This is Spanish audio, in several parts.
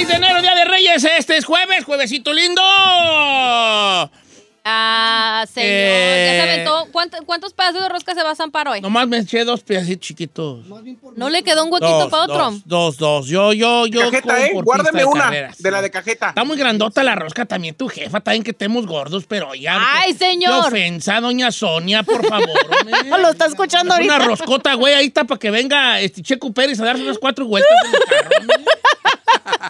6 de enero, Día de Reyes. Este es jueves, juevesito lindo. Ah, señor. Eh. Ya saben todo. ¿Cuánto- ¿Cuántos pedazos de rosca se va a zampar hoy? Nomás me eché dos pedacitos chiquitos. ¿No le quedó un huequito Dos, para otro? dos, dos, dos. Yo, yo, yo. Cajeta, ¿eh? Guárdame una carreras. de la de cajeta. Está muy grandota la rosca también, tu jefa. También que estemos gordos, pero ya. Ay, señor. Qué ofensa, doña Sonia, por favor. Lo está escuchando Es Una ahorita. roscota, güey, ahí está para que venga este Checo Pérez a darse unas cuatro vueltas en el carro, hombre.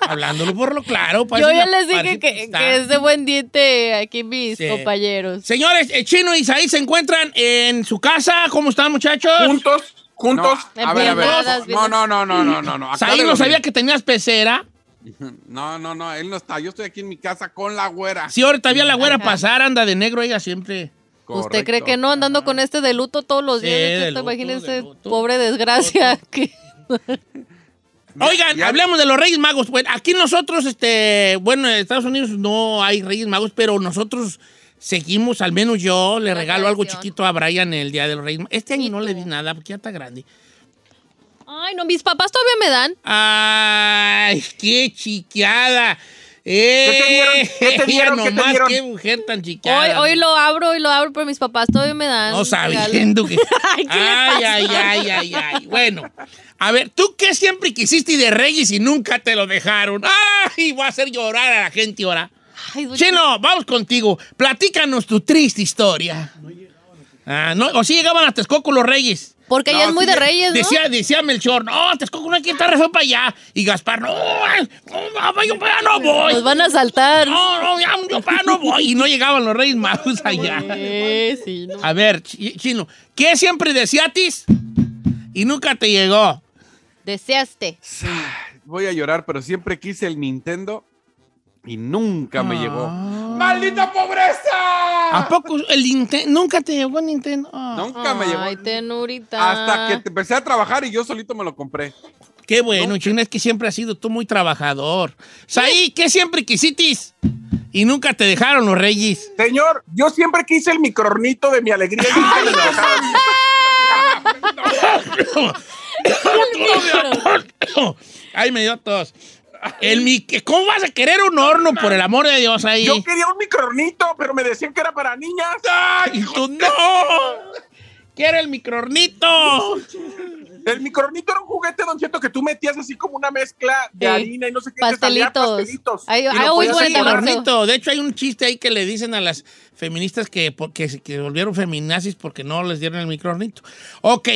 Hablándolo por lo claro. Yo ya les dije que, está. que es de buen diente aquí mis Sí. Compañeros. Señores, eh, Chino y Isaí se encuentran en su casa. ¿Cómo están, muchachos? Juntos, juntos. No, a ver, a ver. No, no, no, no, no, no. no. Isaí no sabía que tenías pecera. No, no, no, él no está. Yo estoy aquí en mi casa con la güera. Sí, ahorita vi a la güera Ajá. pasar, anda de negro ella siempre. ¿Usted cree que no andando con este de luto todos los Sí, días? de Usted luto, Imagínese, de luto. pobre desgracia. que- Oigan, Ya- hablemos de los Reyes Magos. Bueno, aquí nosotros, este, bueno, en Estados Unidos no hay Reyes Magos, pero nosotros seguimos, al menos yo le La regalo algo chiquito a Brian el día de los Reyes Magos. Este año no le di nada porque ya está grande. Ay, no, mis papás todavía me dan. Ay, qué chiqueada. Eh, ¿Qué te dieron? ¿Qué te dieron? ella ¿Qué te nomás, dieron? qué mujer tan Hoy, chiqueada. hoy lo abro, hoy lo abro, pero mis papás todavía me dan. No sabiendo que. Ay, ¿qué le ay, ay, ay, ay, ay. Bueno, a ver, ¿tú qué siempre quisiste de Reyes y nunca te lo dejaron? Ay, voy a hacer llorar a la gente ahora. Ay, Chino, vamos contigo. Platícanos tu triste historia. Ah, no, o sí llegaban a Texcoco los Reyes. Porque ella No, es muy sí, de reyes, ¿no? Decía, decía Melchor, no, Texcoco no hay que estar re feo para allá. Y Gaspar, no, no, yo para allá no voy. Nos van a saltar. No, no, ya, yo para allá no voy. Y no llegaban los Reyes Magos allá. Eh, sí, no. A ver, Chi- Chino, ¿qué siempre deseatis y nunca te llegó? Deseaste. Voy a llorar, pero siempre quise el Nintendo y nunca me Ah. llegó. ¡Maldita pobreza! ¿A poco el Nintendo? ¿Nunca te llegó el Nintendo? Ah, Nunca me llegó. Ay, tenurita. Hasta que te empecé a trabajar y yo solito me lo compré. Qué bueno, Chino, es que siempre has sido tú muy trabajador. Saí, ¿qué siempre quisitis? Y nunca te dejaron los reyes. Señor, yo siempre quise el microornito de mi alegría. y nunca me dejaron. Ay, me dio tos. El mi- ¿Cómo vas a querer un horno, por el amor de Dios, ahí? Yo quería un microornito, pero me decían que era para niñas. ¡Ay, tú no! ¡Quiero el microornito! El microornito era un juguete, don Cheto, que tú metías así como una mezcla de Sí. harina y no sé qué. Pastelitos. pastelitos. Ay, ay, uy. De hecho, hay un chiste ahí que le dicen a las feministas que, porque, se- que volvieron feminazis porque no les dieron el microornito. Ok.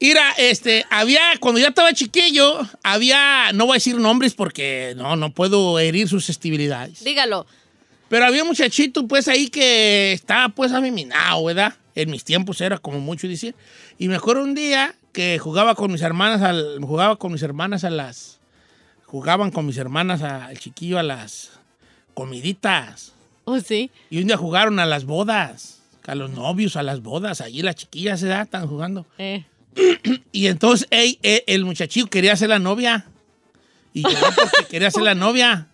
Mira, este, había, cuando ya estaba chiquillo, había, no voy a decir nombres porque no, no puedo herir sus susceptibilidades. Dígalo. Pero había un muchachito, pues, ahí que estaba, pues, afeminado, ¿verdad? En mis tiempos era como mucho decir. Y me acuerdo un día que jugaba con mis hermanas, al, jugaba con mis hermanas a las... Jugaban con mis hermanas al chiquillo a las comiditas. Oh, sí. Y un día jugaron a las bodas, a los novios, a las bodas. Allí las chiquillas se están jugando. Eh. Y entonces ey, el muchachillo quería ser la novia. Y yo porque quería ser la novia.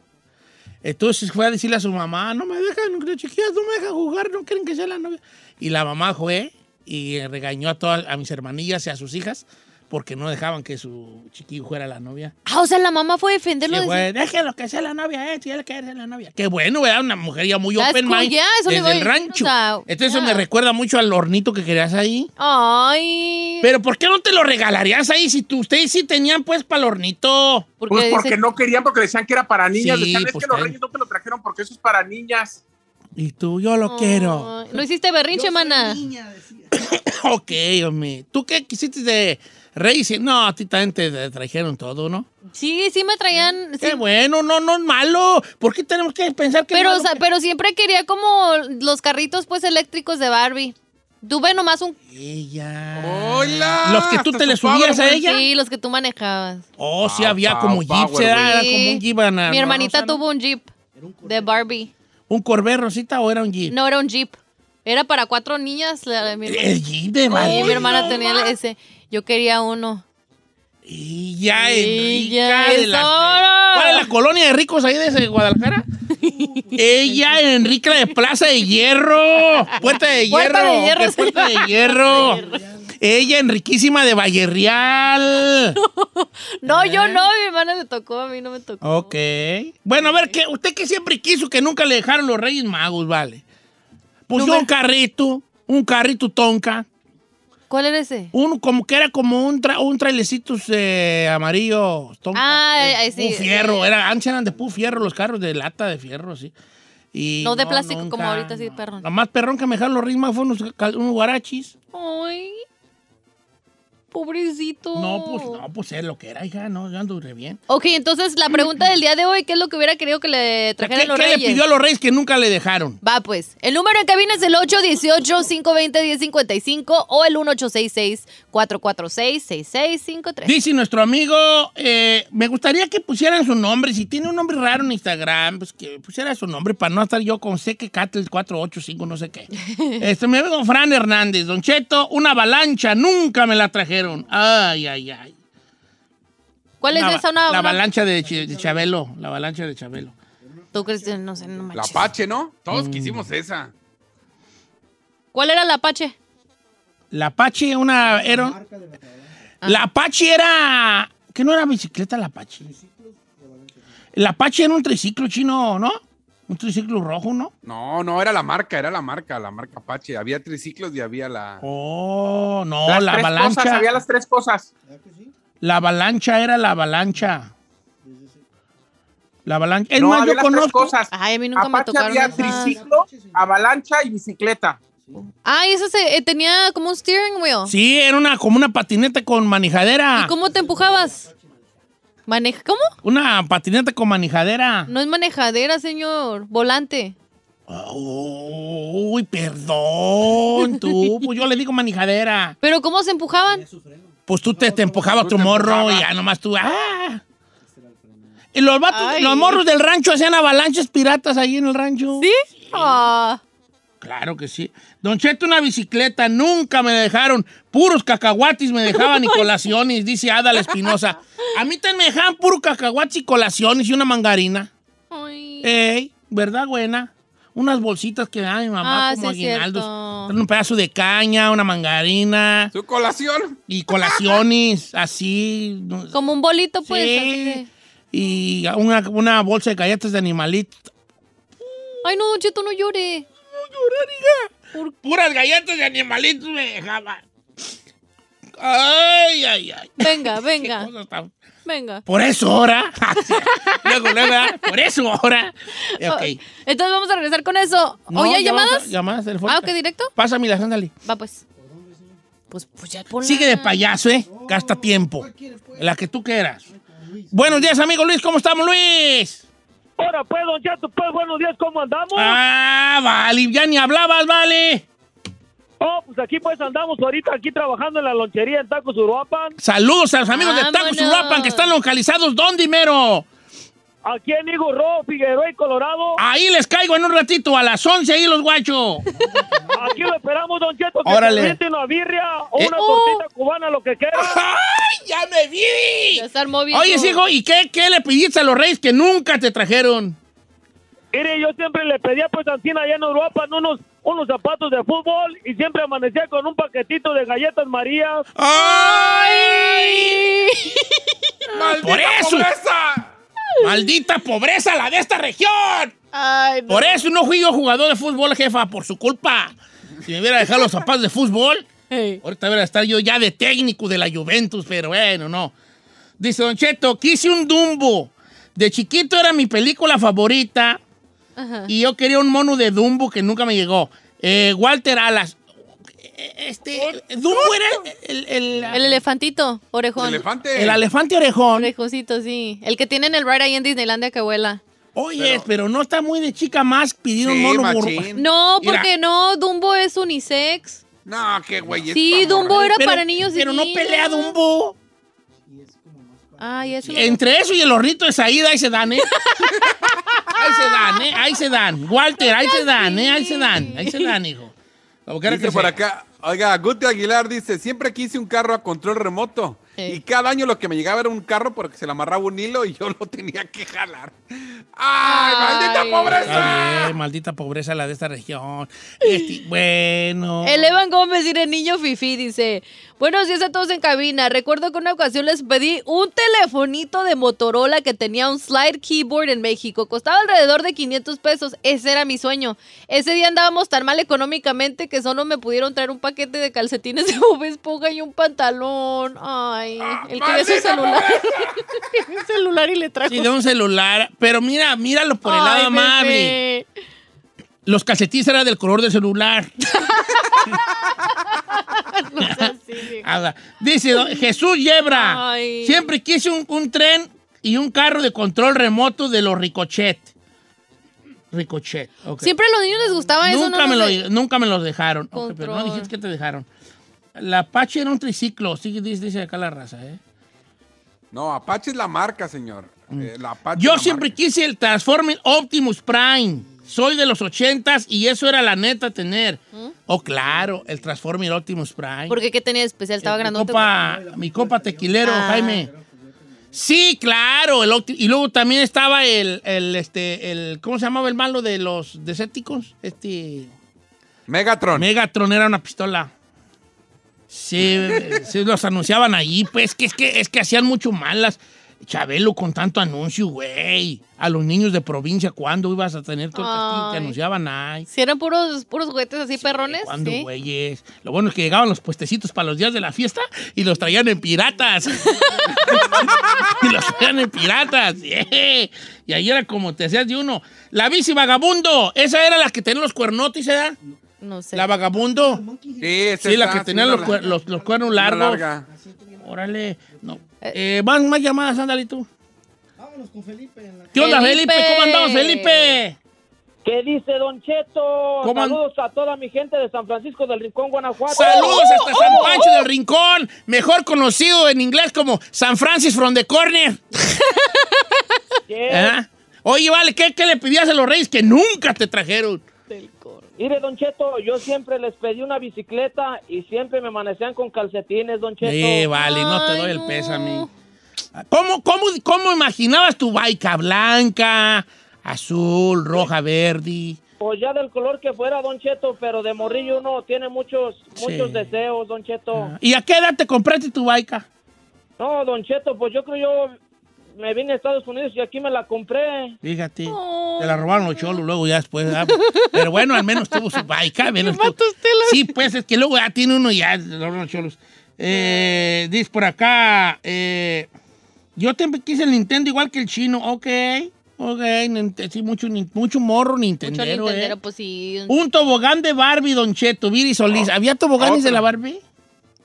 Entonces fue a decirle a su mamá, no me dejan, las chiquillas no me dejan jugar, no quieren que sea la novia. Y la mamá fue y regañó a todas a mis hermanillas y a sus hijas porque no dejaban que su chiquillo fuera la novia. Ah, o sea, la mamá fue a defenderlo. Sí, de- güey, déjenlo que sea la novia, eh, si él quiere ser la novia. Qué bueno, ¿verdad? Una mujer ya muy open mind yeah, eso desde el rancho. o sea, Entonces eso me recuerda mucho al hornito que querías ahí. Ay. Pero ¿por qué no te lo regalarías ahí si tú, ustedes sí tenían pues para el hornito? Porque Pues porque dice- no querían, porque decían que era para niñas. Sí, decían, es pues, que los reyes no te lo trajeron porque eso es para niñas. Y tú, yo lo quiero. ¿No hiciste berrinche, mana? ok, hombre. ¿Tú qué quisiste de Reyes? No, a ti también te trajeron todo, ¿no? Sí, sí me traían. sí. Qué bueno, no, no es malo. ¿Por qué tenemos que pensar que es Pero, malo? o sea, pero siempre quería como los carritos pues eléctricos de Barbie. Tuve nomás un... Ella. ¡Hola! ¿Los que tú te le su subías a ella? Sí, los que tú manejabas. Oh, sí, Ah, había como jeep. Era Sí. como un jeep. ana- Mi hermanita tuvo un Jeep de Barbie. ¿Un Corvette Rosita o era un jeep? No era un Jeep. Era para cuatro niñas. la mi. El jeep de Sí, Barbie. mi hermana tenía ese. Yo quería uno. Y ya Enrica de oro. ¿Cuál es la colonia de ricos ahí de Guadalajara? Ella Enrica de Plaza de Hierro. Puerta de Hierro. Puerta de Hierro, ¿Qué sí. Puerta de Hierro. Ella, Enriquísima de Valle Real. No, yo no, mi hermana le tocó, a mí no me tocó. Ok. Bueno, a ver, ¿qué, usted que siempre quiso que nunca le dejaron los Reyes Magos, vale. Pues yo un carrito, un carrito tonca, ¿Cuál era ese? uno como que era como un, tra un trailecito eh, amarillo tonca. Ah, ahí sí, fierro, sí. era, antes eran de pu fierro los carros, de lata de fierro, sí. Y No de plástico como ahorita, sí, perrón. Lo más perrón que me dejaron los Magos fueron unos, unos guarachis. Ay, pobrecito. No, pues, no, pues es lo que era, hija, no, yo ando re bien. Ok, entonces la pregunta del día de hoy, ¿qué es lo que hubiera querido que le ¿Qué, trajeran los qué le reyes? pidió a los Reyes que nunca le dejaron? Va, pues. El número en cabina es el 818-520-1055 o el 1866-446-6653. Dice nuestro amigo, eh, me gustaría que pusieran su nombre. Si tiene un nombre raro en Instagram, pues que pusiera su nombre para no estar yo con Seque Cattle 485, no sé qué. Este, me amigo Fran Hernández, Don Cheto, una avalancha, nunca me la trajeron. Ay, ay, ay. ¿Cuál es esa? Una, la una- avalancha de, Ch- de Chabelo, la avalancha de Chabelo. ¿Tú crees? que- No sé, no La. Apache, ¿no? Mm. Todos quisimos esa. ¿Cuál era la Apache? La Apache, una, era... La Apache era... que no era bicicleta la Apache? La Apache era un triciclo chino, ¿no? Un triciclo rojo, ¿no? No, no, era la marca, era la marca, la marca Apache. Había triciclos y había la. Oh, no, Las la tres avalancha. cosas, había las tres cosas. La avalancha era la avalancha. La avalancha. Es no, más, había yo las tres conozco. cosas. Ay, a mí nunca me Apache tocaron había triciclo, avalancha y bicicleta. Ay, eso se, eh, tenía como un steering wheel. Sí, era una, como una patineta con manijadera. ¿Y cómo te empujabas? Maneja, ¿Cómo? Una patineta con manijadera. No es manejadera, señor. Volante. Uy, perdón, tú. Pues yo le digo manijadera. ¿Pero cómo se empujaban? Pues tú te, te empujaba Tú tu morro empujabas. y ya nomás tú. ¡Ah! Y los vatos, los morros del rancho hacían avalanchas piratas ahí en el rancho. ¿Sí? Ah. Claro que sí. Don Cheto, una bicicleta, nunca me dejaron. Puros cacahuatis me dejaban y colaciones, dice Ada Espinosa. A mí también me dejaban puro cacahuatis y colaciones y una mangarina. Ay. Ey, ¿verdad, buena? Unas bolsitas que da mi mamá Ah, como sí, aguinaldos. Un pedazo de caña, una mangarina Su colación. y colaciones, así. Como un bolito, pues. Sí. así de- Y una, una bolsa de galletas de animalitos. Ay, no, Don Cheto, no llore. Puras galletas de animalitos me dejaban. Ay, ay, ay. Venga, venga, venga. Por eso ahora. luego, luego, por eso ahora. Ok. Entonces vamos a regresar con eso. No, ¿Oye, hay llamadas? Llamadas telefónicas. Ah, ok, directo. Pásame la ándale. Va, pues. Pues, pues ya ponla. Sigue de payaso, ¿eh? Gasta tiempo. La que tú quieras. Buenos días, amigo Luis. ¿Cómo estamos, Luis? Ahora pues, don Cheto, pues buenos días, ¿cómo andamos? Ah, vale. Ya ni hablabas, vale. Oh, pues aquí pues andamos ahorita aquí trabajando en la lonchería en Tacos Uruapan. Saludos a los amigos de Tacos. Uruapan que están localizados. ¿Dónde, mero? Aquí en Higo Rojo, Figueroa y Colorado. Ahí les caigo en un ratito, a las 11 ahí los guachos. Aquí lo esperamos, don Cheto, que Órale. se una birria o Eh. una Oh. tortita cubana, lo que quiera. ¡Ay, ya me vi! Ya bien. Oye, hijo, ¿y qué, qué le pediste a los reyes que nunca te trajeron? Mire, yo siempre le pedía pues a Ancina allá en Uruapan unos, unos zapatos de fútbol y siempre amanecía con un paquetito de galletas Marías. ¡Ay! ¡Maldita Por eso. pobreza! ¡Maldita pobreza la de esta región! Ay, no. Por eso no fui yo jugador de fútbol, jefa, por su culpa. Si me hubiera dejado los zapatos de fútbol, Hey. ahorita hubiera estar yo ya de técnico de la Juventus, pero bueno, no. Dice Don Cheto, quise un Dumbo. De chiquito era mi película favorita Ajá. y yo quería un mono de Dumbo que nunca me llegó. Eh, Walter Alas. Eh, Este, Dumbo era el, el, El elefantito, orejón. Elefante. el elefante orejón. Orejoncito, sí. El que tienen el ride ahí en Disneylandia que vuela. Oye, pero, no está muy de chica más un Sí, mono bur- machín. No, Mira. porque no, Dumbo es unisex. No, qué güey. Sí, Dumbo morra. era Pero- para niños y Pero no pelea Dumbo. Ay, eso Entre eso y el hornito de Saída, ahí se dan, ¿eh? ahí se dan, ¿eh? Ahí se dan. Walter, ahí se dan, ¿eh? Ahí se dan, ahí se dan, hijo. Que por sea. acá, oiga, Guti Aguilar dice, siempre quise un carro a control remoto. Eh. Y cada año lo que me llegaba era un carro porque se le amarraba un hilo y yo lo tenía que jalar. ¡Ay, Ay. maldita pobreza! Bien, maldita pobreza la de esta región. Este, bueno. El Evan Gómez, el niño Fifi, dice: Buenos días a todos en cabina. Recuerdo que una ocasión les pedí un telefonito de Motorola que tenía un slide keyboard en México. Costaba alrededor de 500 pesos. Ese era mi sueño. Ese día andábamos tan mal económicamente que solo me pudieron traer un paquete de calcetines de Bob Esponja y un pantalón. Ay, el que ve su celular. un celular y le trajo. Sí, de un celular. Pero mira, míralo por el Ay, lado amable. bebé. Los calcetines eran del color del celular. Dice don- Jesús Yebra. Ay. Siempre quise un, un tren y un carro de control remoto de los Ricochet. Ricochet. Siempre a los niños les gustaba eso, nunca, ¿no? me lo, nunca me los dejaron. Pero no dijiste que te dejaron. La Apache era un triciclo. Sí, dice, dice acá la raza, ¿eh? No, Apache es la marca, señor. Eh, la Apache Yo la siempre marca. quise el Transformer Optimus Prime. Soy de los ochentas y eso era la neta tener. Oh, claro, el Transformer Optimus Prime. ¿Por qué? ¿Qué tenía de especial? Estaba mi grandote. copa, mi copa tequilero, Ah. Jaime. Sí, claro. El Opti- y luego también estaba el, el, este, el, ¿cómo se llamaba el malo de los Decepticons? Este, Megatron. Megatron era una pistola. Sí, sí, los anunciaban ahí, pues, que es que, es que hacían mucho malas. Chabelo con tanto anuncio, güey. A los niños de provincia, ¿cuándo ibas a tener todo el castillo que Ay. anunciaban ahí? Si eran puros, puros juguetes así perrones. ¿Cuándo, sí. güeyes? Lo bueno es que llegaban los puestecitos para los días de la fiesta y los traían en piratas. y los traían en piratas. yeah. Y ahí era como te hacías de uno. La bici vagabundo, esa era la que tenía los cuernotes, ¿verdad? No sé. La vagabundo. Sí, esa Sí, la que tenía los, los, los cuernos largos. Órale. No. Eh, ¿Van más llamadas, ándale tú? Vámonos con Felipe. En la... ¿Qué onda, Felipe? Felipe. ¿Cómo andamos, Felipe? ¿Qué dice Don Cheto? ¿Cómo an- Saludos a toda mi gente de San Francisco del Rincón, Guanajuato. Saludos hasta San Pancho del Rincón, mejor conocido en inglés como San Francis from the Corner. ¿Ah? Oye, vale, ¿qué, qué le pedías a los reyes que nunca te trajeron? Mire, Don Cheto, yo siempre les pedí una bicicleta y siempre me amanecían con calcetines, Don Cheto. Sí, vale, no te doy el no. pésame. ¿Cómo, cómo, ¿Cómo imaginabas tu baica blanca, azul, roja, verde? Pues ya del color que fuera, Don Cheto, pero de morrillo uno tiene muchos, muchos Sí. deseos, Don Cheto. ¿Y a qué edad te compraste tu baica? No, Don Cheto, pues yo creo yo me vine a Estados Unidos y aquí me la compré. Fíjate, Oh. te la robaron los cholos luego ya después. ¿verdad? Pero bueno, al menos tuvo su al menos tuvo- Sí, pues es que luego ya tiene uno y ya los cholos. Eh, dice por acá, eh, yo te quise el Nintendo igual que el chino. Ok, ok, sí, mucho, mucho morro Mucho Nintendero, eh. pues sí. Un tobogán de Barbie, Don Cheto, Viri Solís. ¿Había toboganes de la Barbie?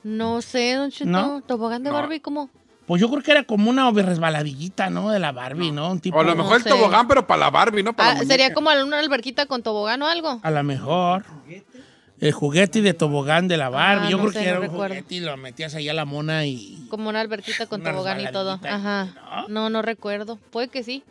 No sé, Don Cheto. ¿No? ¿Tobogán de No. Barbie cómo? Pues yo creo que era como una resbaladillita, ¿no? De la Barbie, ¿no? Un tipo... O a lo No mejor el sé. tobogán, pero para la Barbie, no para Ah, la sería como una alberquita con tobogán o algo. A lo mejor. El juguete de tobogán de la Barbie. Ah, Yo no creo sé, que no era un recuerdo. juguete y lo metías ahí a la mona y... Como una alberquita con Una tobogán y todo. Ajá. ¿no? No, no recuerdo. Puede que sí.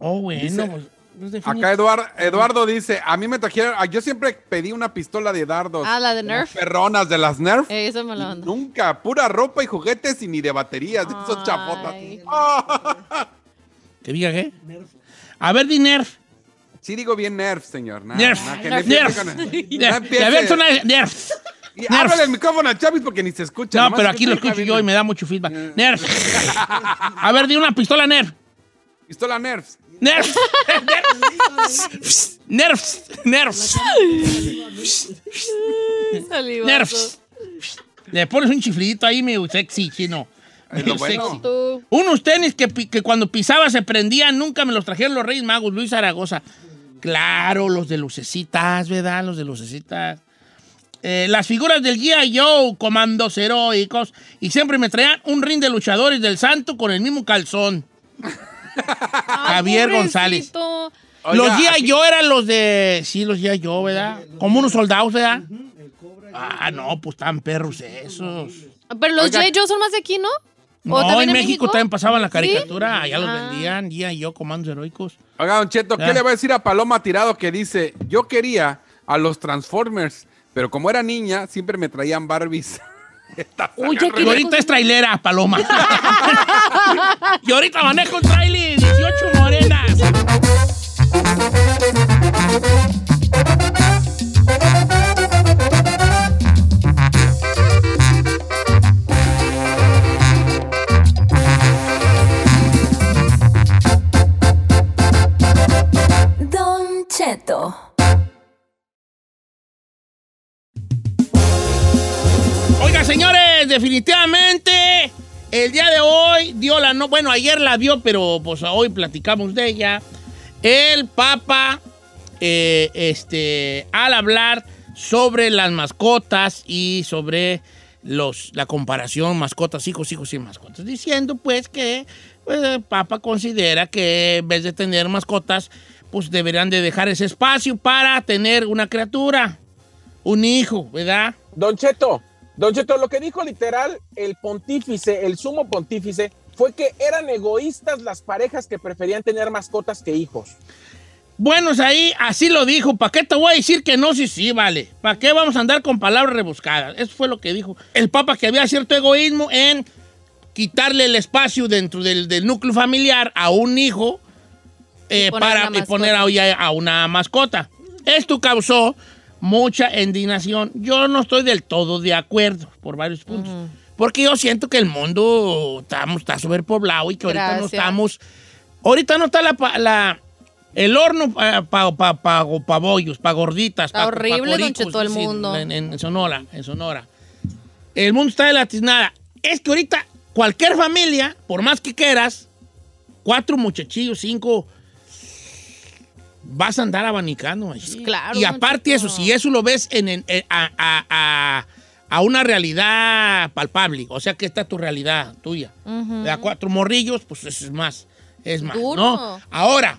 Oh, bueno. Dice- pues, pues, Acá. Eduardo, dice, a mí me trajeron, ah, yo siempre pedí una pistola de dardos. Ah, la de Nerf. Perronas de las Nerf. Eh, Eso me lo mando. Nunca, pura ropa y juguetes y ni de baterías, de esos chapotas. Ay. ¿Que diga qué? A ver, di Nerf. Sí digo bien Nerf, señor. Nada, Nerf. nada, que Nerf. Nerf. Nerf. empiece. A ver, suena Nerf. Y Nerf. ábrele el micrófono al Chavis porque ni se escucha. No, nomás pero aquí lo escucho yo y me da mucho feedback. Nerf. A ver, di una pistola Nerf. Pistola Nerf. Nerf. Nerf. Nerf. Nerf. Le pones un chiflidito ahí medio sexy, chino. Es lo Medio bueno. sexy. Unos tenis que, que cuando pisaba se prendían, nunca me los trajeron los Reyes Magos, Luis Zaragoza. Claro, los de lucecitas, ¿verdad? Los de lucecitas. Eh, las figuras del G.I. Joe, comandos heroicos, y siempre me traían un ring de luchadores del santo con el mismo calzón. Javier González. Oiga, los G.I. Joe eran los de... Sí, los G.I. Joe, ¿verdad? Como unos soldados, ¿verdad? Ah, no, pues tan perros esos. Pero los. J. Joe son más de aquí, ¿no? ¿O No, en México, también pasaban la ¿Sí? caricatura, allá los Ah. vendían, G.I. Joe, comandos heroicos. Oiga, Don Cheto. ¿qué le va a decir a Paloma Tirado que dice, yo quería a los Transformers, pero como era niña, siempre me traían Barbies? Uy, Y ahorita es trailera, Paloma. y ahorita manejo un trailer, 18 morenas. Don Cheto. Oiga, señores, definitivamente el día de hoy dio la no, bueno, ayer la dio, pero pues hoy platicamos de ella. El Papa, eh, este, al hablar sobre las mascotas y sobre los, la comparación mascotas, hijos, hijos y mascotas, diciendo pues que pues, el Papa considera que en vez de tener mascotas, pues deberían de dejar ese espacio para tener una criatura, un hijo, ¿verdad? Don Cheto, Don Cheto, lo que dijo literal el pontífice, el sumo pontífice, fue que eran egoístas las parejas que preferían tener mascotas que hijos. Bueno, es ahí, así lo dijo. ¿Para qué te voy a decir que no? Sí, sí, vale. ¿Para qué vamos a andar con palabras rebuscadas? Eso fue lo que dijo el Papa, que había cierto egoísmo en quitarle el espacio dentro del, del núcleo familiar a un hijo eh, poner para una y poner a una mascota. Esto causó mucha indignación. Yo no estoy del todo de acuerdo por varios puntos. Porque yo siento que el mundo estamos, está sobrepoblado y que ahorita no estamos. Ahorita no está la, la- el horno para pa, pa, pa- pa bollos, para gorditas. Está horrible, coricos, Cheto, el mundo. En, en Sonora, en Sonora. El mundo está de la tiznada. Es que ahorita cualquier familia, por más que quieras, cuatro muchachillos, cinco, vas a andar abanicando. Pues claro, Y aparte eso, si eso lo ves en, en- en- a, a- a- a una realidad palpable, o sea que esta es tu realidad tuya. De a cuatro morrillos, pues eso es más, es más, Duro. ¿no? Ahora,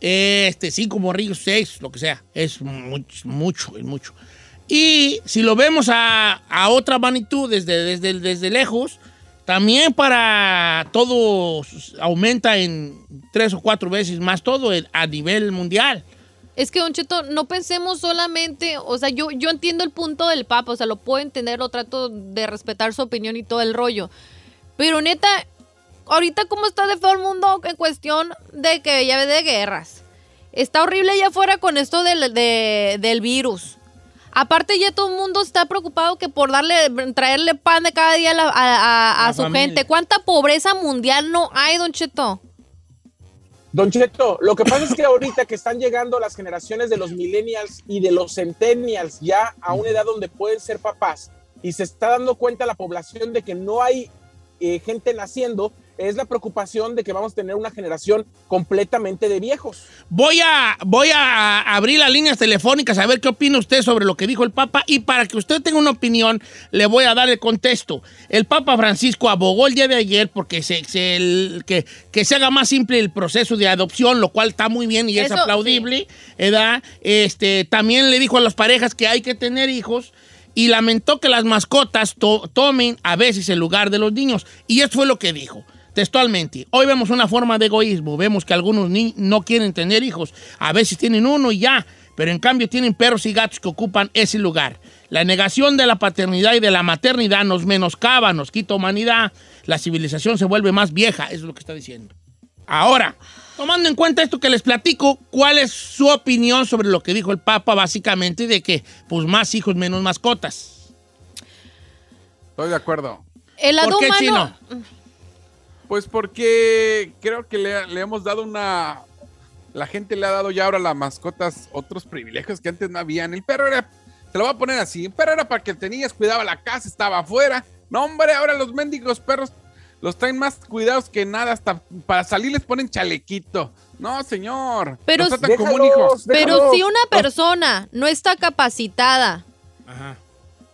este, cinco morrillos, seis, lo que sea, es mucho, mucho, es mucho. Y si lo vemos a, a otra magnitud desde, desde, desde lejos, también para todo aumenta en tres o cuatro veces más todo a nivel mundial. Es que, Don Cheto, no pensemos solamente, o sea, yo, yo entiendo el punto del Papa, o sea, lo puedo entender, lo trato de respetar su opinión y todo el rollo. Pero neta, ahorita cómo está de feo el mundo en cuestión de que ya ve de guerras. Está horrible allá afuera con esto del, de- del virus. Aparte ya todo el mundo está preocupado que por darle, traerle pan de cada día a, la- a- a- su familia. gente. ¿Cuánta pobreza mundial no hay, Don Cheto? Don Cheto, lo que pasa es que ahorita que están llegando las generaciones de los millennials y de los centennials ya a una edad donde pueden ser papás y se está dando cuenta la población de que no hay eh, gente naciendo, es la preocupación de que vamos a tener una generación completamente de viejos. Voy a, voy a abrir las líneas telefónicas a ver qué opina usted sobre lo que dijo el Papa y para que usted tenga una opinión le voy a dar el contexto. El Papa Francisco abogó el día de ayer porque se, se- el- que, que se haga más simple el proceso de adopción, lo cual está muy bien y es aplaudible. ¿verdad? Este, también le dijo a las parejas que hay que tener hijos y lamentó que las mascotas to- tomen a veces el lugar de los niños. Y esto fue lo que dijo. Textualmente, hoy vemos una forma de egoísmo, vemos que algunos ni- no quieren tener hijos, a veces tienen uno y ya, pero en cambio tienen perros y gatos que ocupan ese lugar. La negación de la paternidad y de la maternidad nos menoscaba, nos quita humanidad, la civilización se vuelve más vieja, eso es lo que está diciendo. Ahora, tomando en cuenta esto que les platico, ¿cuál es su opinión sobre lo que dijo el Papa básicamente de que pues más hijos, menos mascotas? Estoy de acuerdo. El lado ¿Por qué, humano. Chino? Pues porque creo que le, le hemos dado una... La gente le ha dado ya ahora a las mascotas otros privilegios que antes no habían. El perro era... Se lo voy a poner así. El perro era para que tenías, cuidaba la casa, estaba afuera. No, hombre, ahora los mendigos perros los traen más cuidados que nada. Hasta para salir les ponen chalequito. No, señor. Pero como un hijo. Pero si una persona no está capacitada,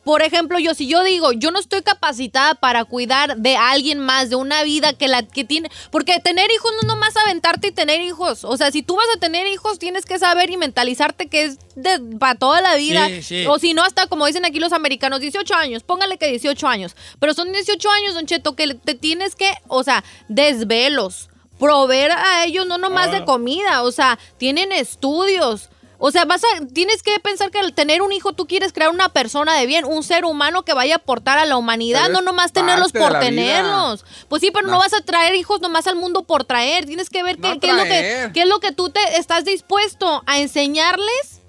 por ejemplo, yo si yo digo, yo no estoy capacitada para cuidar de alguien más, de una vida que la que tiene, porque tener hijos no es nomás aventarte y tener hijos, o sea, si tú vas a tener hijos tienes que saber y mentalizarte que es de para toda la vida, Sí, sí. o si no hasta como dicen aquí los americanos, 18 años, póngale que 18 años, pero son 18 años, Don Cheto, que te tienes que, o sea, desvelos, proveer a ellos no nomás Ah. de comida, o sea, tienen estudios. O sea, vas a, tienes que pensar que al tener un hijo tú quieres crear una persona de bien, un ser humano que vaya a aportar a la humanidad, no nomás tenerlos por vida. tenerlos. Pues sí, pero no. No. vas a traer hijos nomás al mundo por traer. Tienes que ver qué, No qué es lo que, qué es lo que tú te estás dispuesto a enseñarles.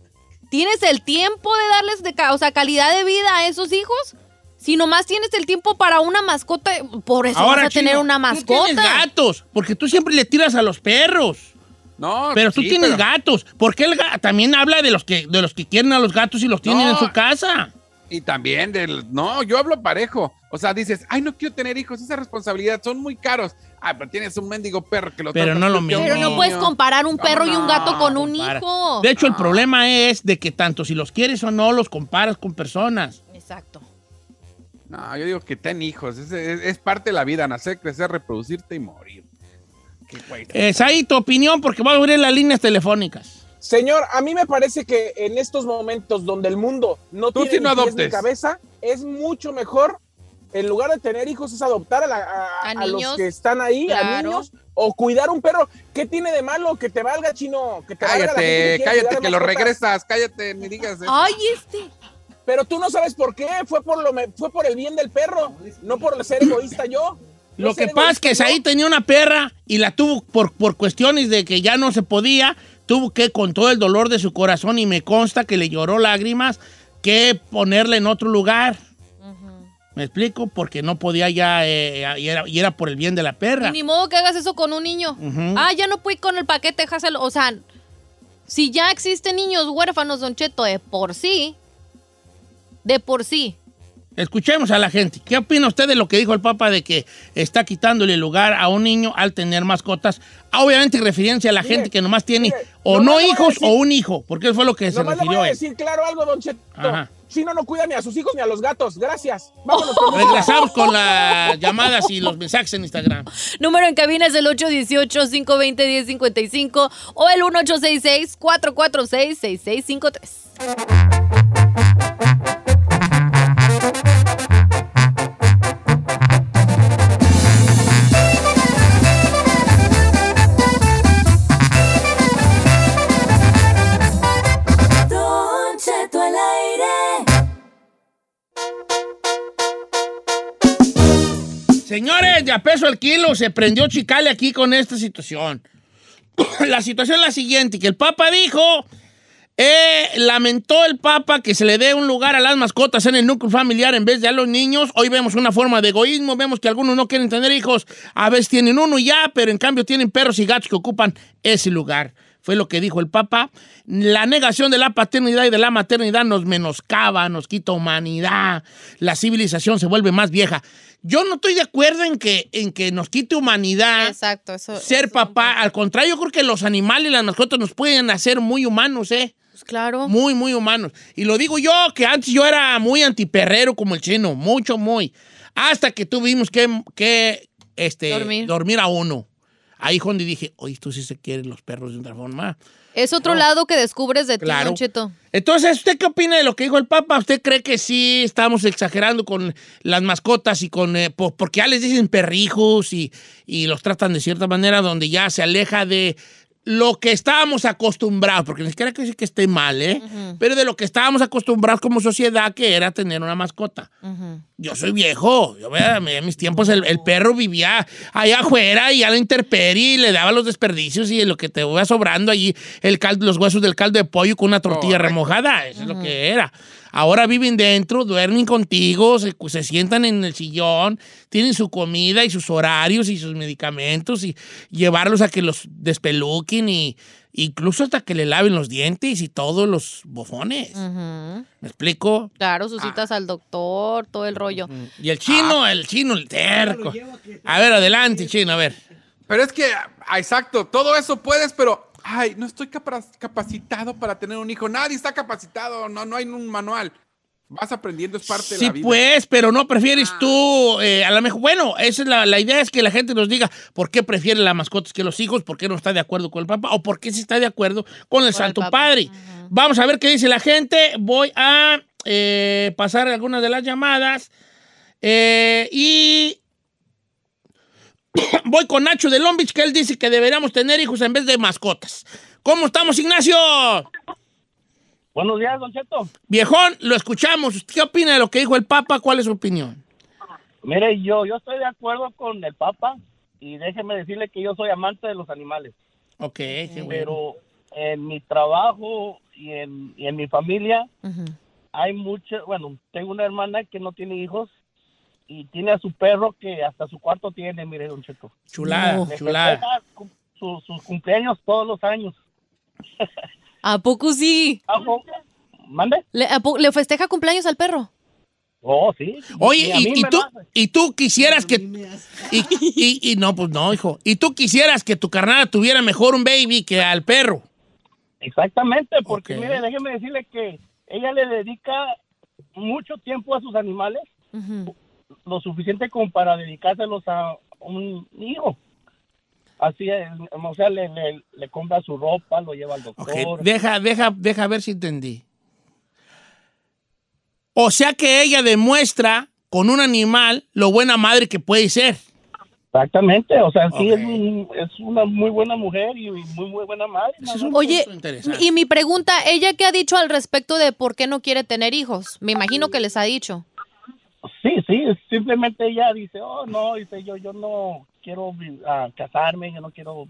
¿Tienes el tiempo de darles de, ca- o sea, calidad de vida a esos hijos? Si nomás tienes el tiempo para una mascota, por eso vas a tener una Tú tienes mascota. gatos, porque tú siempre le tiras a los perros. No, Pero tú sí, tienes pero- gatos. Porque el ga- también habla de los que de los que quieren a los gatos y los tienen No. en su casa. Y también del. No, yo hablo parejo. O sea, dices, ay, no quiero tener hijos, esa responsabilidad, son muy caros. Ay, pero tienes un mendigo perro que lo Pero no lo mismo. Pero no puedes comparar un ¿Cómo perro y un gato con un Compara. hijo. De hecho, el problema es de que tanto si los quieres o no, los comparas con personas. Exacto. No, yo digo que ten hijos. Es, es- es parte de la vida, nacer, crecer, reproducirte y morir. Es ahí tu opinión, porque voy a abrir las líneas telefónicas. Señor, a mí me parece que en estos momentos donde el mundo no Tú tiene sí no ni pies ni adoptes. cabeza, es mucho mejor, en lugar de tener hijos, es adoptar a, la- a- A a los que están ahí, a niños, o cuidar un perro. ¿Qué tiene de malo que te valga, chino? Que te valga la gente Cállate, cállate, que lo regresas. Cállate, ni digas eso. Ay, este. Pero tú no sabes por qué, fue por, lo me- fue por el bien del perro, no por ser egoísta yo. Lo que pasa es que. Saí tenía una perra y la tuvo por, por cuestiones de que ya no se podía, tuvo que con todo el dolor de su corazón y me consta que le lloró lágrimas, que ponerla en otro lugar. ¿Me explico? Porque no podía ya, eh, y, era, y era por el bien de la perra. Y ni modo que hagas eso con un niño. Ah, ya no pude con el paquete, déjaselo. O sea, si ya existen niños huérfanos, Don Cheto, de por sí, de por sí. Escuchemos a la gente. ¿Qué opina usted de lo que dijo el Papa de que está quitándole lugar a un niño al tener mascotas? Ah, obviamente referencia a la gente que nomás tiene o no hijos o un hijo, porque eso fue lo que se refirió le voy a decir él. claro algo, Don Cheto. Chino no cuida ni a sus hijos ni a los gatos. Gracias. Vámonos con Regresamos con las llamadas y los mensajes en Instagram. Número en cabina es el 818-520-1055 o el 1866 446 6653 Señores, de a peso el kilo, se prendió Chicale aquí con esta situación. la situación es la siguiente, que el Papa dijo, eh, lamentó el Papa que se le dé un lugar a las mascotas en el núcleo familiar en vez de a los niños. Hoy vemos una forma de egoísmo, vemos que algunos no quieren tener hijos, a veces tienen uno ya, pero en cambio tienen perros y gatos que ocupan ese lugar. Fue lo que dijo el Papa. La negación de la paternidad y de la maternidad nos menoscaba, nos quita humanidad. La civilización se vuelve más vieja. Yo no estoy de acuerdo en que, en que nos quite humanidad Exacto, eso. ser eso- papá. Al contrario, yo creo que los animales y las mascotas nos pueden hacer muy humanos, ¿eh? Pues claro. Muy, muy humanos. Y lo digo yo, que antes yo era muy antiperrero como el chino, mucho, muy. Hasta que tuvimos que, que este, Dormir. dormir a uno. Ahí donde dije, oye, tú sí se quieren los perros de otra forma. Es otro lado que descubres de ti, Claro. Don Cheto. Entonces, ¿usted qué opina de lo que dijo el Papa? ¿Usted cree que sí estamos exagerando con las mascotas y con... eh, po- porque ya les dicen perrijos y, y los tratan de cierta manera donde ya se aleja de lo que estábamos acostumbrados, porque ni siquiera decir que esté mal, ¿eh? Pero de lo que estábamos acostumbrados como sociedad, que era tener una mascota. Yo soy viejo. Yo en mis tiempos el, el perro vivía allá afuera y a la intemperie y le daba los desperdicios y lo que te iba sobrando allí, el caldo, los huesos del caldo de pollo con una tortilla remojada. Eso es lo que era. Ahora viven dentro, duermen contigo, se, se sientan en el sillón, tienen su comida y sus horarios y sus medicamentos y llevarlos a que los despeluquen y incluso hasta que le laven los dientes y todos los bofones. ¿Me explico? Claro, sus citas al doctor, todo el rollo. Y el chino, el chino, el terco. A ver, adelante, chino, a ver. Pero es que, ah, exacto, todo eso puedes, pero, ay, no estoy capa- capacitado para tener un hijo. Nadie está capacitado, no, no hay un manual. Vas aprendiendo, es parte de Sí, la vida. pues, pero no prefieres tú, eh, a lo mejor, bueno, esa es la, la idea es que la gente nos diga por qué prefiere las mascotas que los hijos, por qué no está de acuerdo con el Papa o por qué sí está de acuerdo con el Santo. Padre. Vamos a ver qué dice la gente. Voy a eh, pasar algunas de las llamadas eh, y voy con Nacho de Long Beach, que él dice que deberíamos tener hijos en vez de mascotas. ¿Cómo estamos, Ignacio? Buenos días, Don Cheto. Viejón, lo escuchamos. ¿Usted ¿Qué opina de lo que dijo el Papa? ¿Cuál es su opinión? Mire, yo, yo estoy de acuerdo con el Papa y déjeme decirle que yo soy amante de los animales. Ok, qué bueno. Pero en mi trabajo y en, y en mi familia hay mucho, bueno, tengo una hermana que no tiene hijos y tiene a su perro que hasta su cuarto tiene, mire, Don Cheto. Chulada, No. Le chulada. su- sus cumpleaños todos los años. ¿A poco sí? Ajo, ¿Mande? ¿Le, a po- ¿le festeja cumpleaños al perro? Oh, sí. Oye, a y, tú, y tú quisieras que... Y, y- y no, pues no, hijo. Y tú quisieras que tu carnal tuviera mejor un baby que al perro. Exactamente, porque mire, déjeme decirle que ella le dedica mucho tiempo a sus animales, Ujú. Lo suficiente como para dedicárselos a un hijo. Así, es, o sea, le, le, le compra su ropa, lo lleva al doctor. deja, deja, deja ver si entendí. O sea que ella demuestra con un animal lo buena madre que puede ser. Exactamente, o sea, sí es, un- es una muy buena mujer y muy, muy buena madre. Oye, y mi pregunta, ¿ella qué ha dicho al respecto de por qué no quiere tener hijos? Me imagino que les ha dicho. Sí, sí, simplemente ella dice, oh, no, dice yo, yo no quiero ah, casarme, yo no quiero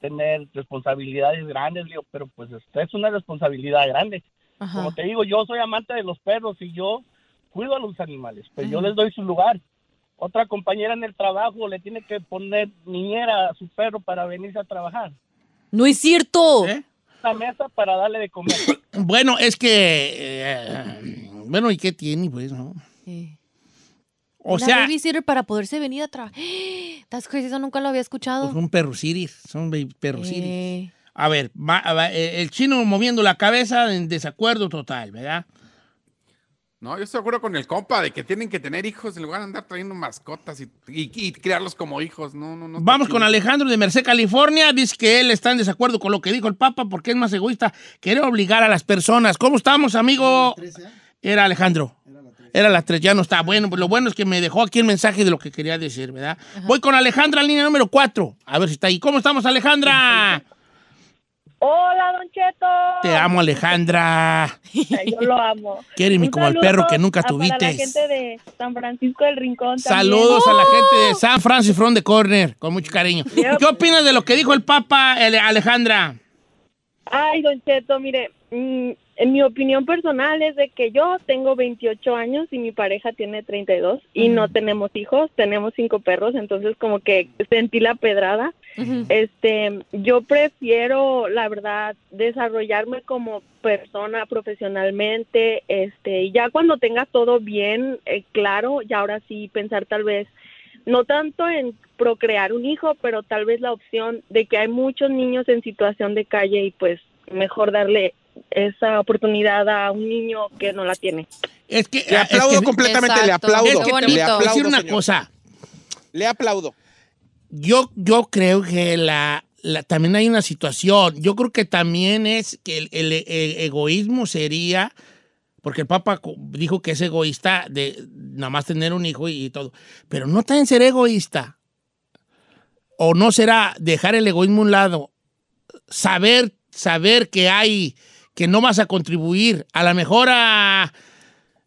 tener responsabilidades grandes, digo, pero pues esta es una responsabilidad grande. Ajá. Como te digo, yo soy amante de los perros y yo cuido a los animales, pues yo les doy su lugar. Otra compañera en el trabajo le tiene que poner niñera a su perro para venirse a trabajar. No es cierto. ¿Eh? Una mesa para darle de comer. Bueno, es que... eh, bueno, ¿y qué tiene, pues, no? Eh, O una sea, babysitter para poderse venir a trabajar. That's crazy, eso nunca lo había escuchado. pues un perro siris, son baby- perro siris. Eh, A ver, eh, el chino moviendo la cabeza en desacuerdo total, ¿verdad? No, yo estoy de acuerdo con el compa de que tienen que tener hijos en lugar de andar trayendo mascotas y, y- y criarlos como hijos. No, no, no. Vamos con Alejandro de Merced, California. Dice que él está en desacuerdo con lo que dijo el Papa porque es más egoísta. Quiere obligar a las personas. ¿Cómo estamos, amigo? 13, ¿ah? Era Alejandro. Era la 13. Era las tres, ya no está. Bueno, pues lo bueno es que me dejó aquí el mensaje de lo que quería decir, ¿verdad? Voy con Alejandra, línea número 4. A ver si está ahí. ¿Cómo estamos, Alejandra? Hola, Don Cheto. Te amo, Alejandra. Yo lo amo. Quiéreme Un como el saludo perro que nunca a- Para la tuviste. gente de San Francisco del Rincón. también. Saludos a la gente de San Francisco from the Corner, con mucho cariño. Yep. ¿Qué opinas de lo que dijo el Papa, Ale- Alejandra? Ay, Don Cheto, mire, mm, en mi opinión personal es de que yo tengo 28 años y mi pareja tiene 32 y no tenemos hijos, tenemos cinco perros, entonces como que sentí la pedrada. Este, yo prefiero, la verdad, desarrollarme como persona profesionalmente, este, y ya cuando tenga todo bien, eh, claro, ya ahora sí pensar tal vez, no tanto en procrear un hijo, pero tal vez la opción de que hay muchos niños en situación de calle y pues mejor darle esa oportunidad a un niño que no la tiene. Es que, Le ah, es aplaudo que- completamente, le aplaudo. Es que te voy bonito. le a aplaudo, decir una señor. cosa. Le aplaudo. Yo, yo creo que la, la- también hay una situación. Yo creo que también es que el, el- el egoísmo sería, porque el Papa dijo que es egoísta de nada más tener un hijo y, todo, pero no también ser egoísta. O no será dejar el egoísmo a un lado, saber, saber que hay, que no vas a contribuir. A la mejor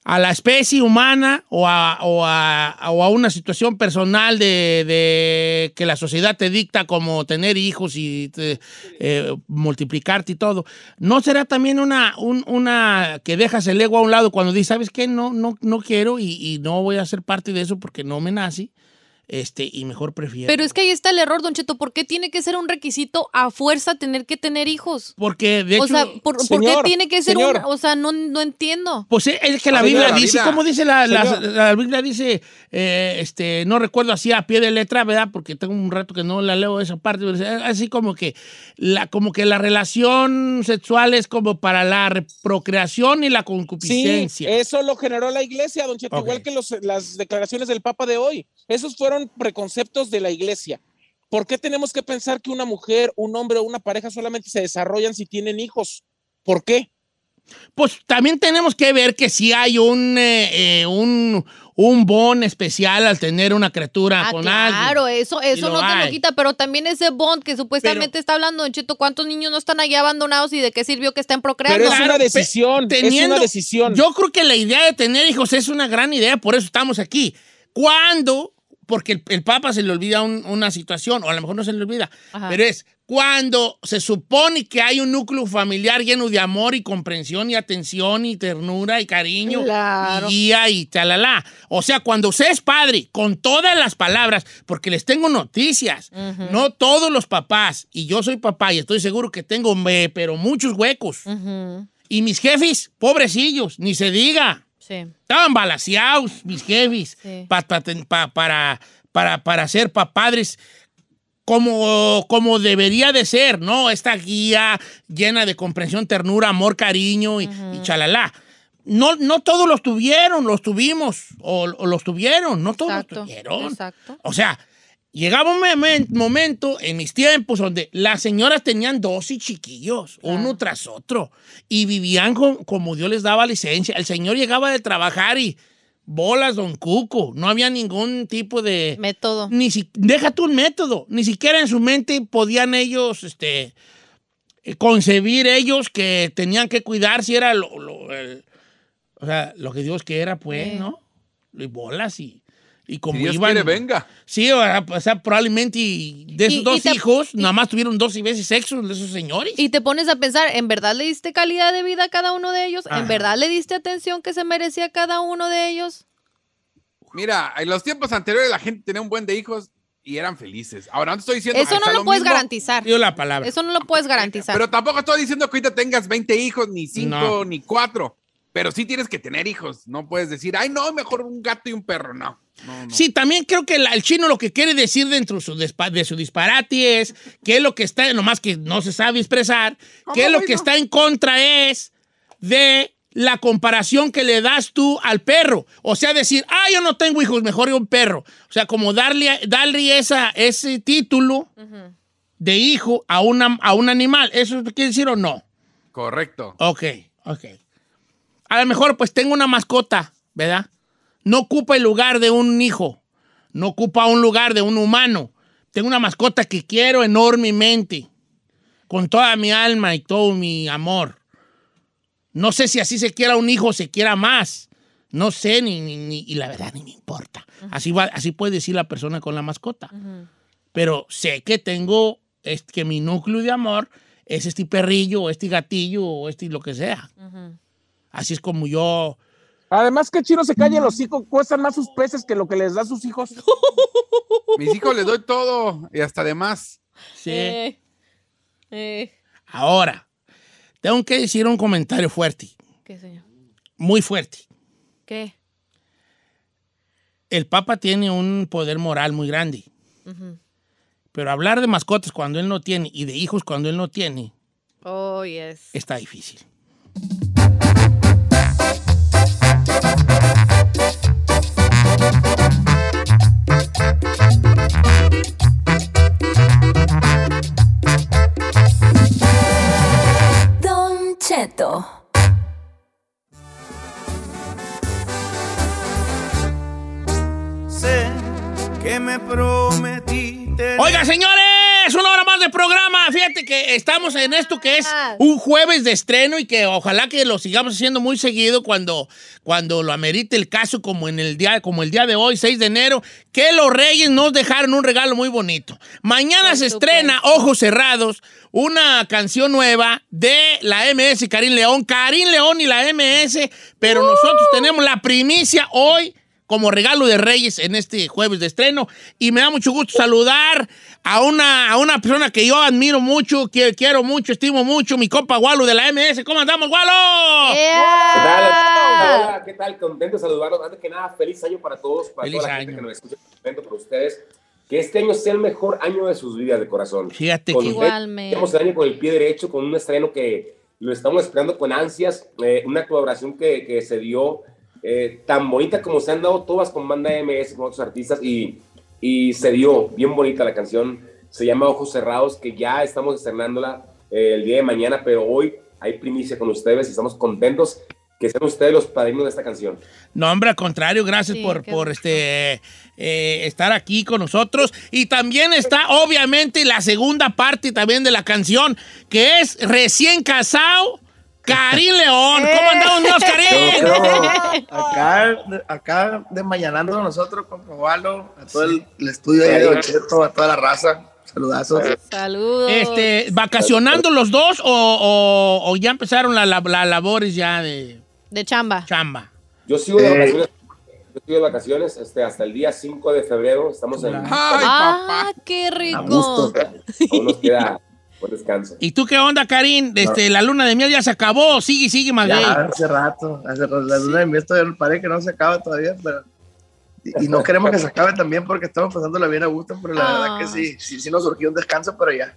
a, la especie humana o a, o a- o a una situación personal de, que la sociedad te dicta como tener hijos y te- eh, multiplicarte y todo. ¿No será también una, un- una que dejas el ego a un lado cuando dices, ¿sabes qué? No, no, no quiero y, y no voy a ser parte de eso porque no me nace? Este, y mejor prefiero. Pero es que ahí está el error, Don Cheto. ¿Por qué tiene que ser un requisito a fuerza tener que tener hijos? porque de hecho... o sea, ¿por, por qué tiene que ser señor. un... O sea, no, no entiendo. Pues es- es que la Biblia la dice. ¿cómo dice la, la- Biblia? Dice, eh, este, no recuerdo así a pie de letra, ¿verdad? Porque tengo un rato que no la leo esa parte, pero es así como que la, como que la relación sexual es como para la re- procreación y la Sí, concupiscencia. eso lo generó la iglesia, don Cheto, igual que los- las declaraciones del Papa de hoy. Esos fueron preconceptos de la iglesia. ¿Por qué tenemos que pensar que una mujer, un hombre o una pareja solamente se desarrollan si tienen hijos? ¿Por qué? Pues también tenemos que ver que si hay un, eh, eh, un, un bond especial al tener una criatura Ah, con claro, alguien. eso, eso no te hay. lo quita, pero también ese bond que supuestamente está hablando Don Cheto, ¿cuántos niños no están allá abandonados y de qué sirvió que estén procreando? Pero es una decisión, es teniendo- una decisión. Yo creo que la idea de tener hijos es una gran idea, por eso estamos aquí. Cuando, porque el, el Papa se le olvida un- una situación, o a lo mejor no se le olvida, Ajá. pero es cuando se supone que hay un núcleo familiar lleno de amor y comprensión y atención y ternura y cariño Claro. y guía y talala. O sea, cuando usted es padre, con todas las palabras, porque les tengo noticias, no todos los papás, y yo soy papá y estoy seguro que tengo, me- pero muchos huecos. Y mis jefes, pobrecillos, ni se diga. Sí. Estaban balaseados, mis jefes, Sí. pa- pa- para, para, para ser papadres como, como debería de ser, ¿no? Esta guía llena de comprensión, ternura, amor, cariño y, y chalala. No, no todos los tuvieron, los tuvimos, o, o los tuvieron, no todos Exacto. los tuvieron. Exacto. O sea, llegaba un momen- momento en mis tiempos donde las señoras tenían dos y chiquillos, uno tras otro, y vivían con- como Dios les daba licencia. El señor llegaba de trabajar y bolas, don Cuco, no había ningún tipo de... Método. Ni si, deja tú un método, ni siquiera en su mente podían ellos, este, eh, concebir ellos que tenían que cuidar si era lo, lo- el- o sea, lo que Dios quiera, pues, Sí. ¿no? Y bolas y, y como Si Dios iban... quiere, venga. Sí, o sea, probablemente y de esos Y- y dos te- hijos, y- nada más tuvieron dos veces sexo de esos señores. Y te pones a pensar, ¿en verdad le diste calidad de vida a cada uno de ellos? Ajá. ¿En verdad le diste atención que se merecía cada uno de ellos? Mira, en los tiempos anteriores la gente tenía un buen de hijos y eran felices. Ahora no te estoy diciendo Eso que no lo puedes mismo, garantizar. Dio la palabra. Eso no lo puedes garantizar. Pero tampoco estoy diciendo que ahorita tengas 20 hijos, ni 5, No. ni 4. Pero sí tienes que tener hijos. No puedes decir, ay, no, mejor un gato y un perro. No. No, no. Sí, también creo que el chino lo que quiere decir dentro de su, despa- de su disparate es que es lo que está, nomás que no se sabe expresar, que es lo que está en contra es de la comparación que le das tú al perro. O sea, decir, ah, yo no tengo hijos, mejor yo un perro. O sea, como darle, darle esa, ese título de hijo a, una, a un animal. ¿Eso quiere decir o no? Correcto. Ok, ok. A lo mejor pues tengo una mascota, ¿verdad? No ocupa el lugar de un hijo, no ocupa un lugar de un humano. Tengo una mascota que quiero enormemente, con toda mi alma y todo mi amor. No sé si así se quiera un hijo o se quiera más. No sé, ni, ni- ni- y la verdad ni me importa. así, va, así puede decir la persona con la mascota. Pero sé que tengo, es, que mi núcleo de amor es este perrillo, este gatillo, o este lo que sea. Así es como yo... Además, que chino se calle los hijos, cuestan más sus peces que lo que les da a sus hijos. Mis hijos les doy todo y hasta de más. Sí. Eh, eh, Ahora, tengo que decir un comentario fuerte, ¿Qué, señor? muy fuerte. ¿Qué? El Papa tiene un poder moral muy grande. Pero hablar de mascotas cuando él no tiene y de hijos cuando él no tiene, Oh, yes. está difícil. Cheto. Sé que me prometiste. Oiga, señores, una hora más de programa. Fíjate que estamos en esto que es Ah. un jueves de estreno y que ojalá que lo sigamos haciendo muy seguido cuando, cuando lo amerite el caso como en el día, como el día de hoy, 6 de enero, que los Reyes nos dejaron un regalo muy bonito. Mañana se estrena Ojos Cerrados, una canción nueva de la MS Karim León. Karim León y la MS, pero nosotros tenemos la primicia hoy como regalo de Reyes en este jueves de estreno. Y me da mucho gusto saludar a una, a una persona que yo admiro mucho, que quiero mucho, estimo mucho, mi compa Gualo de la MS. ¿Cómo andamos, Gualo? Yeah. ¿Qué tal? Hola, ¿qué tal? Contento de saludarlos. Antes que nada, feliz año para todos, para Feliz toda la año. gente que nos escucha. Contento por ustedes. Que este año sea el mejor año de sus vidas de corazón. Fíjate Con que- Igualmente. Estamos el año con el pie derecho, con un estreno que lo estamos esperando con ansias. eh, una colaboración que, que se dio eh, tan bonita como se han dado todas con banda MS, con otros artistas. Y, y se dio bien bonita la canción. Se llama Ojos Cerrados, que ya estamos estrenándola eh, el día de mañana, pero hoy hay primicia con ustedes y estamos contentos. que sean ustedes los padrinos de esta canción. No, hombre, al contrario, gracias Sí, por, qué por este eh, estar aquí con nosotros. Y también está, obviamente, la segunda parte también de la canción, que es Recién Casado, Karim León. ¿Cómo andamos, Dios, Karim? Acá, acá desmañanando nosotros con Pablo, a todo el, el estudio de Don Cheto, a toda la raza. Saludazos. Saludos. Este, ¿Vacacionando los dos o, o- o ya empezaron las la, la labores ya de De chamba. chamba? Yo sigo de Eh. vacaciones, yo sigo de vacaciones este, hasta el día 5 de febrero. Estamos en. Ay, ah, papá. qué A rico. gusto. Aún nos queda buen descanso. ¿Y tú qué onda, Karim? Este, ¿La luna de miel ya se acabó? Sigue, sigue, más bien. Hace rato. Hace rato. La luna de miel todavía parece que no se acaba todavía, pero. Y, y no queremos que se acabe también porque estamos pasándola bien a gusto, pero la Ah. verdad que sí, sí, sí nos surgió un descanso, pero ya.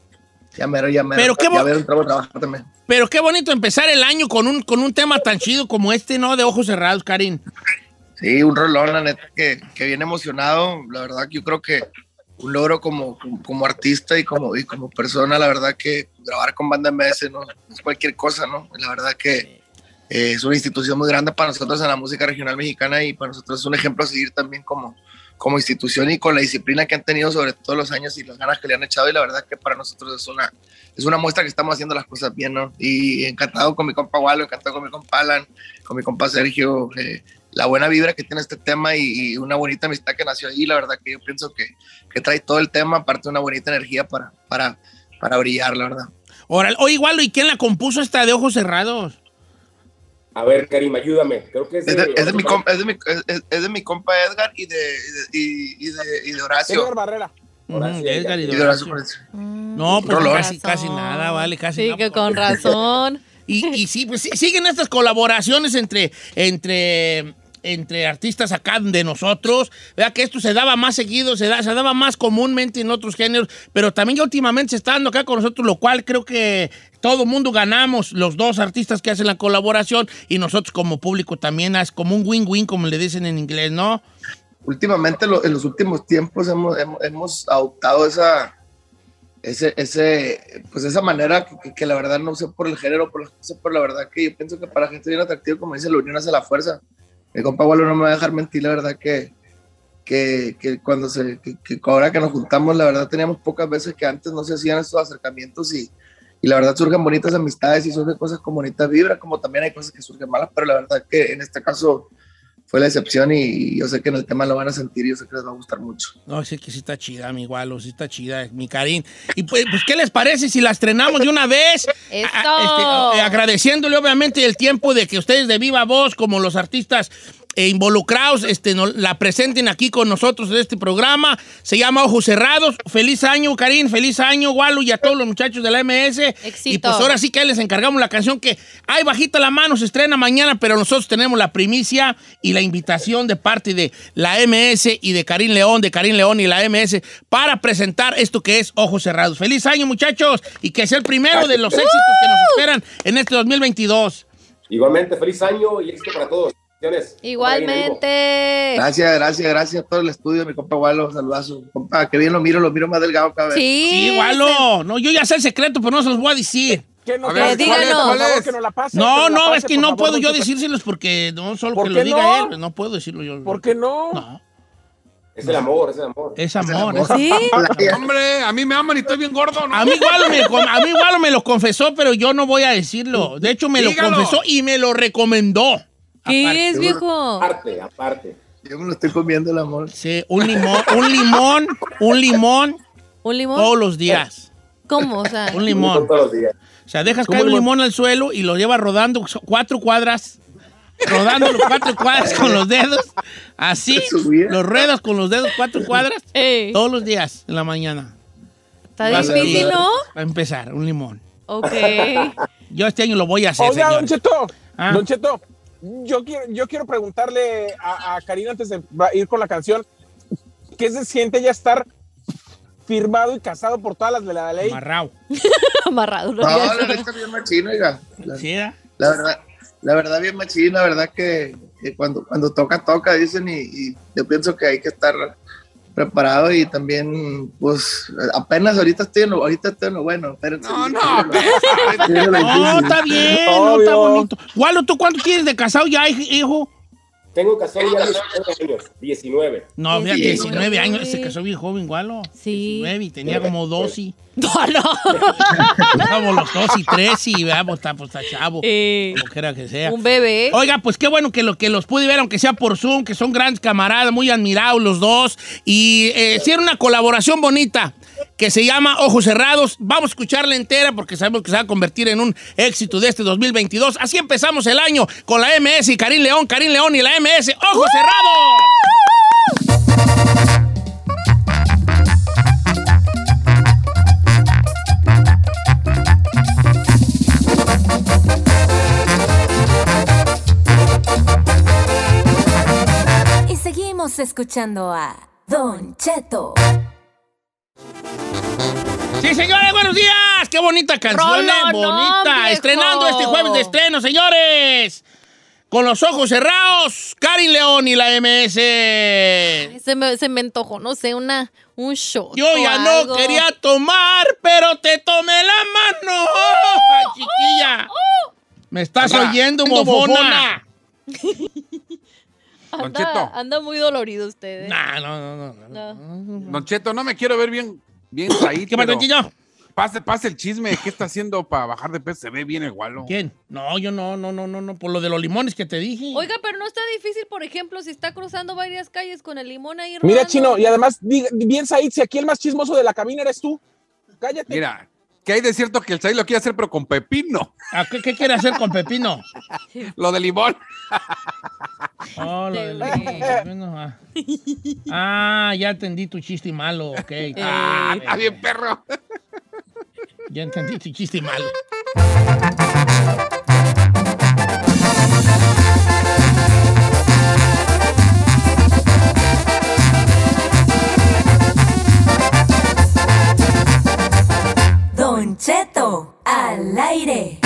Ya mero, ya mero. Pero qué ya. Pero qué bonito empezar el año con un, con un tema tan chido como este, ¿no? De ojos cerrados, Karim. Sí, un rolón, la neta, que, que bien emocionado. La verdad que yo creo que un logro como, como, como artista y como, y como persona, la verdad que grabar con Banda MS no es cualquier cosa, ¿no? La verdad que eh, es una institución muy grande para nosotros en la música regional mexicana y para nosotros es un ejemplo a seguir también como, como institución y con la disciplina que han tenido sobre todos los años y las ganas que le han echado y la verdad que para nosotros es una, es una muestra que estamos haciendo las cosas bien, ¿no? Y encantado con mi compa Walo, encantado con mi compa Alan, con mi compa Sergio, eh, la buena vibra que tiene este tema y, y una bonita amistad que nació ahí, la verdad que yo pienso que, que trae todo el tema, aparte una bonita energía para, para, para brillar, la verdad. Órale. Oye, igual, ¿y quién la compuso esta de ojos cerrados? A ver, Karim, ayúdame. Creo que es Es de, de, es de mi, compa, es, de mi, es- de mi compa Edgar y de, y de, y- y de, y de Horacio. Edgar Barrera. Horacio, Ujú, Edgar y de Horacio Horacio. Horacio. No, pues Rolón. casi, casi nada, vale, casi Sí, nada. que con razón. Y, y sí, pues sí, siguen estas colaboraciones entre, entre, entre artistas acá de nosotros. ¿Verdad? Que esto se daba más seguido, se, da, se daba más comúnmente en otros géneros, pero también ya últimamente se está dando acá con nosotros, lo cual creo que todo mundo ganamos, los dos artistas que hacen la colaboración y nosotros como público también, es como un win-win, como le dicen en inglés, ¿no? últimamente en los últimos tiempos hemos, hemos, hemos adoptado esa ese, pues esa manera que, la verdad no sé por el género por cosas pero la verdad que yo pienso que para gente bien atractiva como dice la unión hace la fuerza mi compa Walo no me va a dejar mentir la verdad que que, que cuando se que, que ahora que nos juntamos la verdad teníamos pocas veces que antes no se hacían estos acercamientos y y la verdad surgen bonitas amistades y surgen cosas con bonitas vibras, como también hay cosas que surgen malas, pero la verdad que en este caso fue la excepción y yo sé que en el tema lo van a sentir y yo sé que les va a gustar mucho. No, sí que sí está chida, mi Gualo, sí está chida, mi Karim. Y pues, pues, ¿qué les parece si la estrenamos de una vez? Este, eh, agradeciéndole obviamente el tiempo de que ustedes de viva voz, como los artistas eh, involucrados, este, no- la presenten aquí con nosotros en este programa. Se llama Ojos Cerrados. Feliz año, Karim, feliz año, Gualo, y a todos los muchachos de la MS. Éxito. Y pues ahora sí que les encargamos la canción que, ay, bajita la mano, se estrena mañana, pero nosotros tenemos la primicia y la invitación de parte de la MS y de Karim León, de Karim León y la MS, para presentar esto que es Ojos Cerrados. Feliz año, muchachos, y que sea el primero de los éxitos que nos esperan en este 2022. Igualmente, feliz año y éxito para todos. Bendiciones. Igualmente. Gracias, gracias, gracias a todo el estudio, mi compa Walo, saludazo. Compa, que bien lo miro, lo miro más delgado cada vez. Sí. Sí, Gualo. No, yo ya sé el secreto, pero no se los voy a decir. Que nos ver, díganos. que nos la pase, No, la no, pase, es que no favor, puedo yo decírselos porque no solo ¿Por que lo diga no? él, no puedo decirlo yo. ¿Por qué no? No, Es el amor, es el amor. es amor. amor. Sí. Hombre, a mí me aman y estoy bien gordo, ¿no? A mí, igual me, a mí igual me lo confesó, pero yo no voy a decirlo. De hecho, me Dígalo. lo confesó y me lo recomendó. ¿Qué Aparte. es, viejo? Aparte, aparte. Yo me lo estoy comiendo el amor. Sí, un limón, un limón, un limón ¿Un limón? todos los días. ¿Cómo? O sea, Un limón. Todos los días. O sea, dejas ¿Cómo caer un limón? limón al suelo y lo llevas rodando so- cuatro cuadras, rodando los cuatro cuadras con los dedos, así, los ruedas con los dedos cuatro cuadras ey, todos los días en la mañana. está Vas difícil. ¿no? Va a empezar, un limón. Ok. Yo este año lo voy a hacer, Oiga, Don señor. Cheto, Ah. Don Cheto, yo quiero, yo quiero preguntarle a, a Karina antes de ir con la canción, ¿qué se siente ya estar firmado y casado por todas las de la ley? Amarrado. Amarrado. ¿no? No, la neta bien machino, oiga. La, ¿Sí, eh? la verdad, la verdad bien machino, la verdad que, que cuando, cuando toca, toca, dicen, y, y yo pienso que hay que estar preparado y también, pues, apenas ahorita estoy en lo, ahorita estoy en lo bueno. espérense. No, no, No, está bien, no, está bonito. Walo, ¿tú cuánto tienes de casado ya, hij- hijo? Tengo casado ya 19 años, 19. No, mira, Sí, 19 güey. años, se casó bien joven, Walo. Sí. 19 y tenía como 12. No, no. Estábamos los dos y tres y veamos, está, pues, está chavo. Eh, Como quiera que sea. un bebé. Oiga, pues qué bueno que, lo, que los pude ver, aunque sea por Zoom, que son grandes camaradas, muy admirados los dos. Y eh, hicieron una colaboración bonita que se llama Ojos Cerrados. Vamos a escucharla entera porque sabemos que se va a convertir en un éxito de este 2022. Así empezamos el año con la MS y Karim León, Karim León y la MS. ¡Ojos Cerrados! Y seguimos escuchando a Don Cheto. Sí, señores, buenos días. Qué bonita canción, eh, bonita. Estrenando este jueves de estreno, señores. Con los ojos cerrados, Karim León y la MS. Se me, se me antojó, no sé, una, un shot. Yo o ya no algo. quería tomar, pero te tomé la mano. Ay, chiquilla. Me estás oyendo, oyendo, mofona. Don Anda, Cheto. anda muy dolorido usted. ¿eh? Nah, no, no, no. no. No. Don Cheto, no me quiero ver bien, bien ahí. ¿Qué pasa, chiquillo? Pase, pase el chisme. ¿Qué está haciendo para bajar de peso? Se ve bien el gualo. ¿Quién? No, yo no, no, no, no, no. Por lo de los limones que te dije. Oiga, pero no está difícil, por ejemplo, si está cruzando varias calles con el limón ahí Mira. Chino, y además, bien Said, si aquí el más chismoso de la cabina eres tú. Cállate. Mira, que hay de cierto que el Chay lo quiere hacer, pero con pepino. ¿A ¿Qué, qué quiere hacer con Pepino? Lo de limón. Oh, lo del ah. ya entendí tu chiste malo, ok. Ah, está bien, perro. ya entendí tu chiste malo. Don Cheto, al aire.